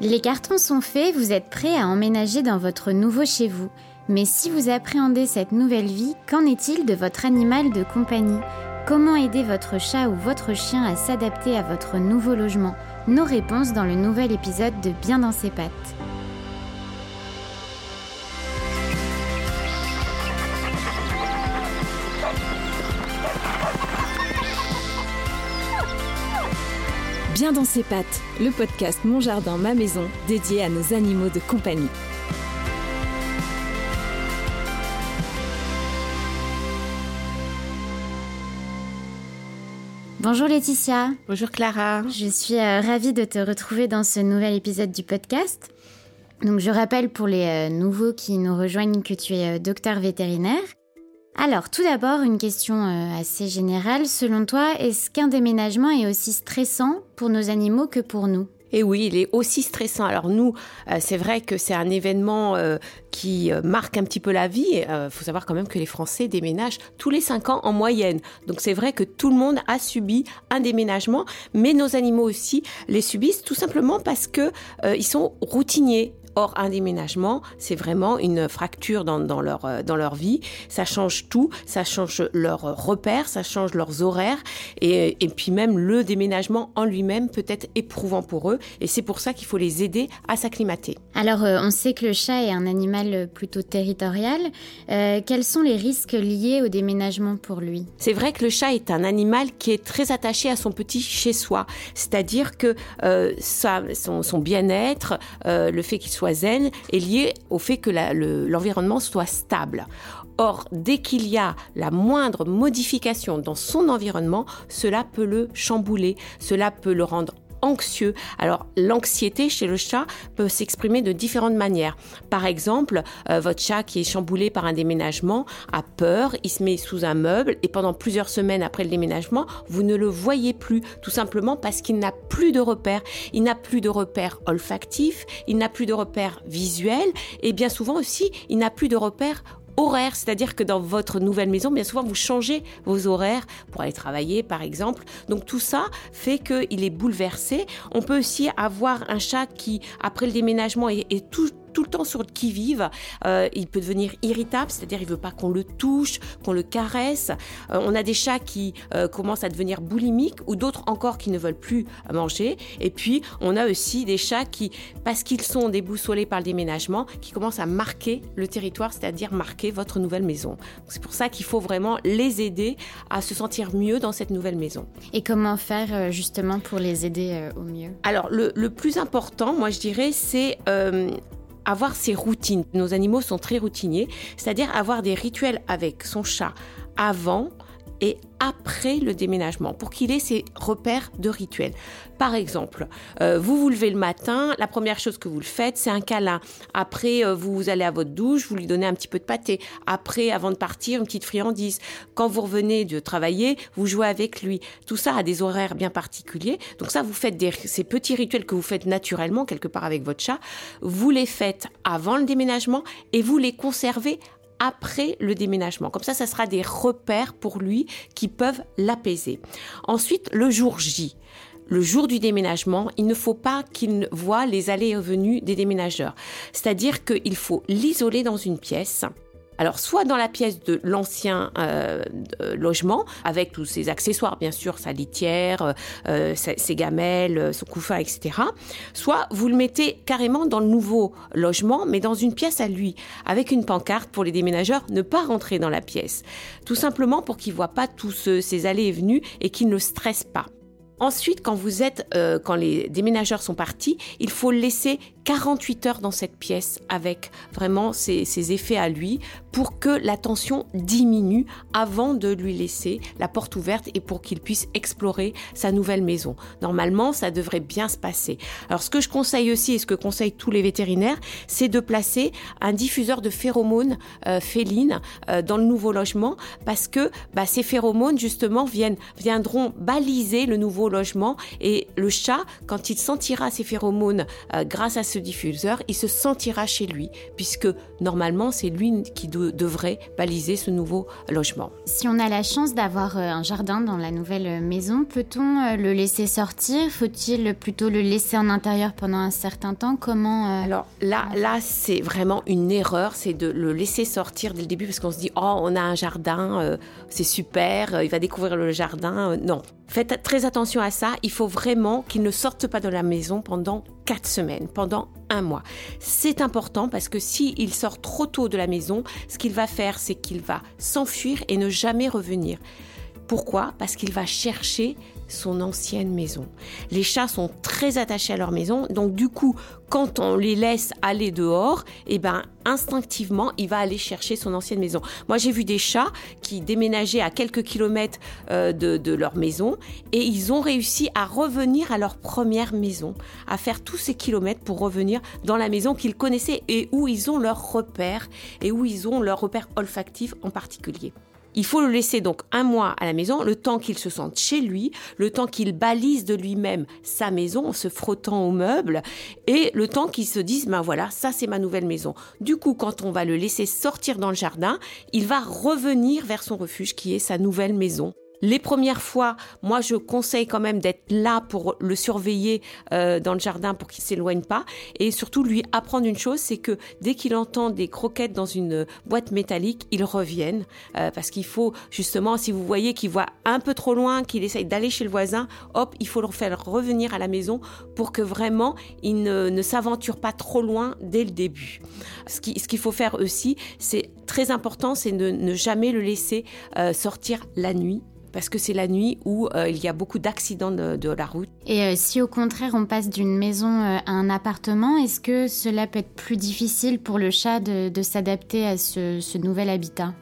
Les cartons sont faits, vous êtes prêt à emménager dans votre nouveau chez vous. Mais si vous appréhendez cette nouvelle vie, qu'en est-il de votre animal de compagnie? Comment aider votre chat ou votre chien à s'adapter à votre nouveau logement? Nos réponses dans le nouvel épisode de Bien dans ses pattes. Bien dans ses pattes, le podcast Mon Jardin, ma maison, dédié à nos animaux de compagnie. Bonjour Laetitia. Bonjour Clara. Je suis euh, ravie de te retrouver dans ce nouvel épisode du podcast. Donc je rappelle pour les euh, nouveaux qui nous rejoignent que tu es euh, docteur vétérinaire. Alors tout d'abord une question assez générale. Selon toi, est-ce qu'un déménagement est aussi stressant pour nos animaux que pour nous? Et oui, il est aussi stressant. Alors nous, c'est vrai que c'est un événement qui marque un petit peu la vie. Il faut savoir quand même que les Français déménagent tous les cinq ans en moyenne. Donc c'est vrai que tout le monde a subi un déménagement, mais nos animaux aussi les subissent tout simplement parce que ils sont routiniers. Or, un déménagement, c'est vraiment une fracture dans, dans, leur, euh, dans leur vie. Ça change tout, ça change leurs repères, ça change leurs horaires. Et, et puis même le déménagement en lui-même peut être éprouvant pour eux. Et c'est pour ça qu'il faut les aider à s'acclimater. Alors, euh, on sait que le chat est un animal plutôt territorial. Euh, quels sont les risques liés au déménagement pour lui? C'est vrai que le chat est un animal qui est très attaché à son petit chez-soi. C'est-à-dire que euh, ça, son, son bien-être, euh, le fait qu'il soit est lié au fait que l'environnement soit stable. Or, dès qu'il y a la moindre modification dans son environnement, cela peut le chambouler, cela peut le rendre anxieux. Alors l'anxiété chez le chat peut s'exprimer de différentes manières. Par exemple, euh, votre chat qui est chamboulé par un déménagement a peur, il se met sous un meuble et pendant plusieurs semaines après le déménagement, vous ne le voyez plus, tout simplement parce qu'il n'a plus de repères. Il n'a plus de repères olfactifs, il n'a plus de repères visuels et bien souvent aussi, il n'a plus de repères horaire, c'est-à-dire que dans votre nouvelle maison, bien souvent, vous changez vos horaires pour aller travailler, par exemple. Donc tout ça fait qu'il est bouleversé. On peut aussi avoir un chat qui, après le déménagement, est, est tout tout le temps sur le qui-vive. Euh, il peut devenir irritable, c'est-à-dire il veut pas qu'on le touche, qu'on le caresse. Euh, on a des chats qui euh, commencent à devenir boulimiques ou d'autres encore qui ne veulent plus manger. Et puis on a aussi des chats qui, parce qu'ils sont déboussolés par le déménagement, qui commencent à marquer le territoire, c'est-à-dire marquer votre nouvelle maison. C'est pour ça qu'il faut vraiment les aider à se sentir mieux dans cette nouvelle maison. Et comment faire justement pour les aider au mieux? Alors le, le, plus important, moi je dirais, c'est avoir ses routines. Nos animaux sont très routiniers, c'est-à-dire avoir des rituels avec son chat avant et après le déménagement pour qu'il ait ses repères de rituels. Par exemple, euh, vous vous levez le matin, la première chose que vous le faites, c'est un câlin. Après, euh, vous allez à votre douche, vous lui donnez un petit peu de pâté. Après, avant de partir, une petite friandise. Quand vous revenez de travailler, vous jouez avec lui. Tout ça a des horaires bien particuliers. Donc ça, vous faites ces petits rituels que vous faites naturellement quelque part avec votre chat. Vous les faites avant le déménagement et vous les conservez après le déménagement. Comme ça, ça sera des repères pour lui qui peuvent l'apaiser. Ensuite, le jour J le jour du déménagement, il ne faut pas qu'il voit les allées et venues des déménageurs. C'est-à-dire qu'il faut l'isoler dans une pièce alors, soit dans la pièce de l'ancien euh, logement, avec tous ses accessoires, bien sûr, sa litière, euh, euh ses, gamelles, son couffin, etc. Soit vous le mettez carrément dans le nouveau logement, mais dans une pièce à lui, avec une pancarte pour les déménageurs, ne pas rentrer dans la pièce. Tout simplement pour qu'il ne voit pas tous ces allées et venues et qu'il ne stresse pas. Ensuite, quand vous êtes, quand les déménageurs sont partis, il faut laisser 48 heures dans cette pièce avec vraiment ses, effets à lui pour que la tension diminue avant de lui laisser la porte ouverte et pour qu'il puisse explorer sa nouvelle maison. Normalement, ça devrait bien se passer. Alors, ce que je conseille aussi et ce que conseillent tous les vétérinaires, c'est de placer un diffuseur de phéromones euh, félines euh, dans le nouveau logement parce que bah, ces phéromones, justement, viendront baliser le nouveau logement et le chat, quand il sentira ces phéromones euh, grâce à ce diffuseur, il se sentira chez lui, puisque normalement, c'est lui qui devrait baliser ce nouveau logement. Si on a la chance d'avoir euh, un jardin dans la nouvelle maison, peut-on euh, le laisser sortir? Faut-il plutôt le laisser en intérieur pendant un certain temps? Comment euh, Alors là, là, c'est vraiment une erreur, c'est de le laisser sortir dès le début, parce qu'on se dit, oh, on a un jardin, c'est super, il va découvrir le jardin. non, Faites très attention à ça. Il faut vraiment qu'il ne sorte pas de la maison pendant quatre semaines, pendant un mois. C'est important parce que s'il sort trop tôt de la maison, ce qu'il va faire, c'est qu'il va s'enfuir et ne jamais revenir. Pourquoi? Parce qu'il va chercher son ancienne maison. Les chats sont très attachés à leur maison, donc du coup, quand on les laisse aller dehors, eh ben instinctivement, il va aller chercher son ancienne maison. Moi, j'ai vu des chats qui déménageaient à quelques kilomètres euh, de, de, leur maison et ils ont réussi à revenir à leur première maison, à faire tous ces kilomètres pour revenir dans la maison qu'ils connaissaient et où ils ont leurs repères et où ils ont leurs repères olfactifs en particulier. Il faut le laisser donc un mois à la maison, le temps qu'il se sente chez lui, le temps qu'il balise de lui-même sa maison en se frottant aux meubles, et le temps qu'il se dise, ben voilà, ça c'est ma nouvelle maison. Du coup, quand on va le laisser sortir dans le jardin, il va revenir vers son refuge qui est sa nouvelle maison. Les premières fois, moi, je conseille quand même d'être là pour le surveiller euh, dans le jardin pour qu'il s'éloigne pas. Et surtout, lui apprendre une chose, c'est que dès qu'il entend des croquettes dans une boîte métallique, il revienne. Euh, parce qu'il faut, justement, si vous voyez qu'il voit un peu trop loin, qu'il essaye d'aller chez le voisin, hop, il faut le faire revenir à la maison pour que vraiment, il ne, s'aventure pas trop loin dès le début. Ce qu'il ce faut faire aussi, c'est très important, c'est de ne jamais le laisser euh, sortir la nuit parce que c'est la nuit où euh, il y a beaucoup d'accidents de, la route. Et euh, si au contraire on passe d'une maison euh, à un appartement, est-ce que cela peut être plus difficile pour le chat de, s'adapter à ce, nouvel habitat?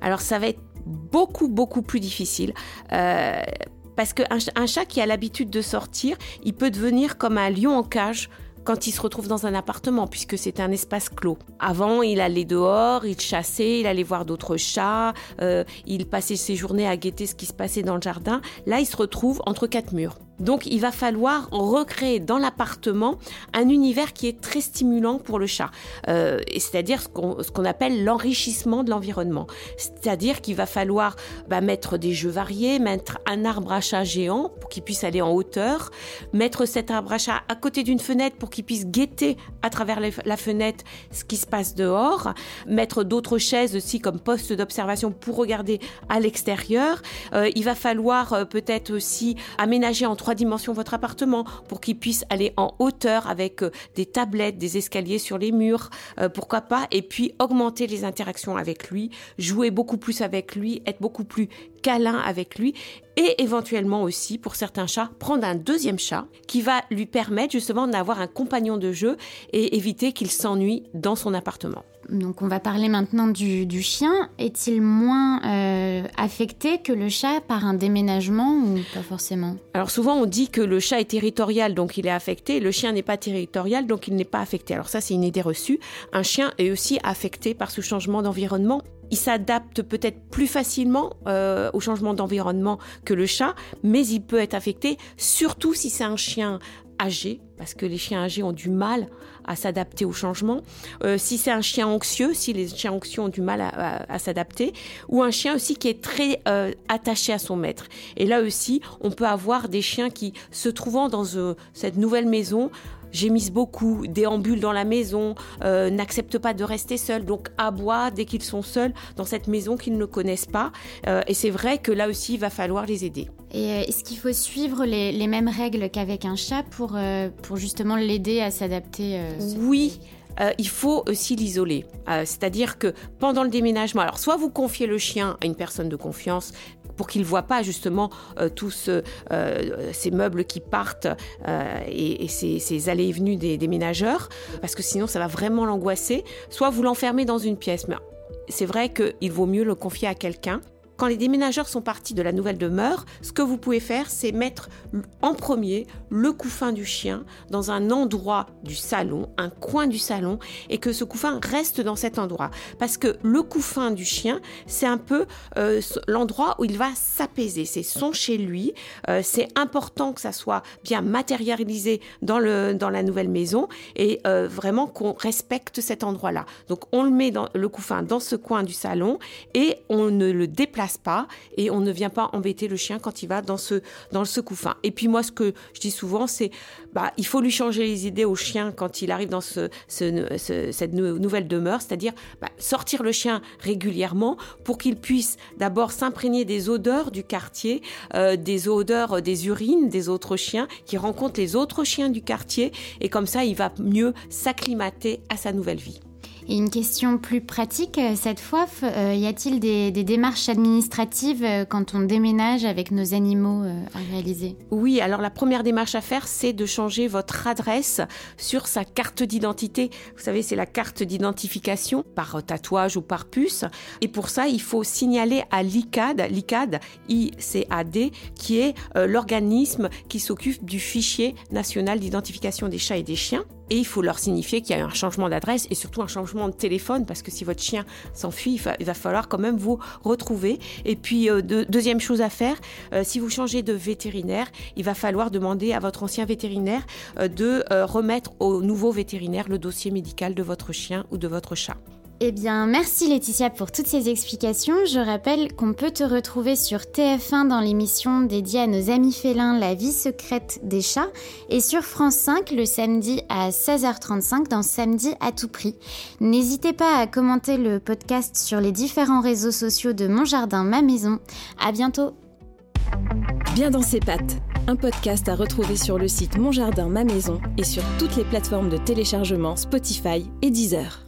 Alors ça va être beaucoup beaucoup plus difficile. parce qu'un chat qui a l'habitude de sortir, il peut devenir comme un lion en cage quand il se retrouve dans un appartement, puisque c'est un espace clos. Avant, il allait dehors, il chassait, il allait voir d'autres chats, euh, il passait ses journées à guetter ce qui se passait dans le jardin. Là, il se retrouve entre quatre murs. Donc il va falloir recréer dans l'appartement un univers qui est très stimulant pour le chat, euh, c'est-à-dire ce qu'on appelle l'enrichissement de l'environnement. C'est-à-dire qu'il va falloir bah, mettre des jeux variés, mettre un arbre à chat géant pour qu'il puisse aller en hauteur, mettre cet arbre à chat à côté d'une fenêtre pour qu'il puisse guetter à travers la fenêtre ce qui se passe dehors, mettre d'autres chaises aussi comme poste d'observation pour regarder à l'extérieur. Euh, il va falloir euh, peut-être aussi aménager entre trois dimensions votre appartement pour qu'il puisse aller en hauteur avec euh, des tablettes, des escaliers sur les murs, euh, pourquoi pas, et puis augmenter les interactions avec lui, jouer beaucoup plus avec lui, être beaucoup plus câlin avec lui et éventuellement aussi pour certains chats prendre un deuxième chat qui va lui permettre justement d'avoir un compagnon de jeu et éviter qu'il s'ennuie dans son appartement. Donc on va parler maintenant du, chien. Est-il moins euh, affecté que le chat par un déménagement ou pas forcément? Alors souvent on dit que le chat est territorial donc il est affecté, le chien n'est pas territorial donc il n'est pas affecté. Alors ça c'est une idée reçue. Un chien est aussi affecté par ce changement d'environnement. Il s'adapte peut-être plus facilement euh, au changement d'environnement que le chat, mais il peut être affecté surtout si c'est un chien âgé, parce que les chiens âgés ont du mal à s'adapter au changement. Euh, si c'est un chien anxieux, si les chiens anxieux ont du mal à, s'adapter, ou un chien aussi qui est très euh, attaché à son maître. Et là aussi, on peut avoir des chiens qui, se trouvant dans cette nouvelle maison, gémissent beaucoup, déambulent dans la maison, euh, n'acceptent pas de rester seuls, donc aboient dès qu'ils sont seuls dans cette maison qu'ils ne connaissent pas. Euh, et c'est vrai que là aussi, il va falloir les aider. Et euh, est-ce qu'il faut suivre les, mêmes règles qu'avec un chat pour, pour justement l'aider à s'adapter Oui. il faut aussi l'isoler. C'est-à-dire que pendant le déménagement, alors soit vous confiez le chien à une personne de confiance pour qu'il ne voit pas justement euh, tous euh, ces meubles qui partent euh, et, ces, allées et venues des déménageurs, parce que sinon ça va vraiment l'angoisser. Soit vous l'enfermez dans une pièce, mais c'est vrai qu'il vaut mieux le confier à quelqu'un quand les déménageurs sont partis de la nouvelle demeure, ce que vous pouvez faire, c'est mettre en premier le couffin du chien dans un endroit du salon, un coin du salon, et que ce couffin reste dans cet endroit. Parce que le couffin du chien, c'est un peu euh, l'endroit où il va s'apaiser. C'est son chez lui. Euh, c'est important que ça soit bien matérialisé dans, le, dans la nouvelle maison et euh, vraiment qu'on respecte cet endroit-là. Donc on le met dans le couffin dans ce coin du salon et on ne le déplace pas et on ne vient pas embêter le chien quand il va dans ce, dans couffin. Et puis moi, ce que je dis souvent, c'est bah, il faut lui changer les idées au chien quand il arrive dans ce, cette nouvelle demeure, c'est-à-dire bah, sortir le chien régulièrement pour qu'il puisse d'abord s'imprégner des odeurs du quartier, euh, des odeurs des urines des autres chiens, qui rencontrent les autres chiens du quartier, et comme ça, il va mieux s'acclimater à sa nouvelle vie. Et une question plus pratique, euh, cette fois, euh, y a-t-il des, démarches administratives euh, quand on déménage avec nos animaux à réaliser? Oui, alors la première démarche à faire, c'est de changer votre adresse sur sa carte d'identité. Vous savez, c'est la carte d'identification par tatouage ou par puce. Et pour ça, il faut signaler à l'ICAD, l'ICAD, I-C-A-D, qui est l'organisme qui s'occupe du fichier national d'identification des chats et des chiens. Et il faut leur signifier qu'il y a un changement d'adresse et surtout un changement de téléphone parce que si votre chien s'enfuit, il, va falloir quand même vous retrouver. Et puis, euh, deuxième chose à faire, euh, si vous changez de vétérinaire, il va falloir demander à votre ancien vétérinaire euh, de remettre au nouveau vétérinaire le dossier médical de votre chien ou de votre chat. Eh bien, merci Laetitia pour toutes ces explications. Je rappelle qu'on peut te retrouver sur TF1 dans l'émission dédiée à nos amis félins La vie secrète des chats et sur France 5 le samedi à 16h35 dans Samedi à tout prix. N'hésitez pas à commenter le podcast sur les différents réseaux sociaux de Mon Jardin, ma maison. À bientôt. Bien dans ses pattes, un podcast à retrouver sur le site Mon Jardin, ma maison et sur toutes les plateformes de téléchargement Spotify et Deezer.